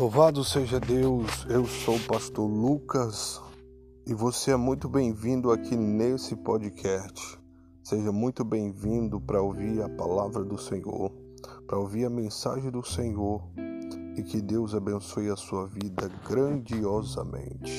Louvado seja Deus, eu sou o pastor Lucas e você é muito bem-vindo aqui nesse podcast. Seja muito bem-vindo para ouvir a palavra do Senhor, para ouvir a mensagem do Senhor e que Deus abençoe a sua vida grandiosamente.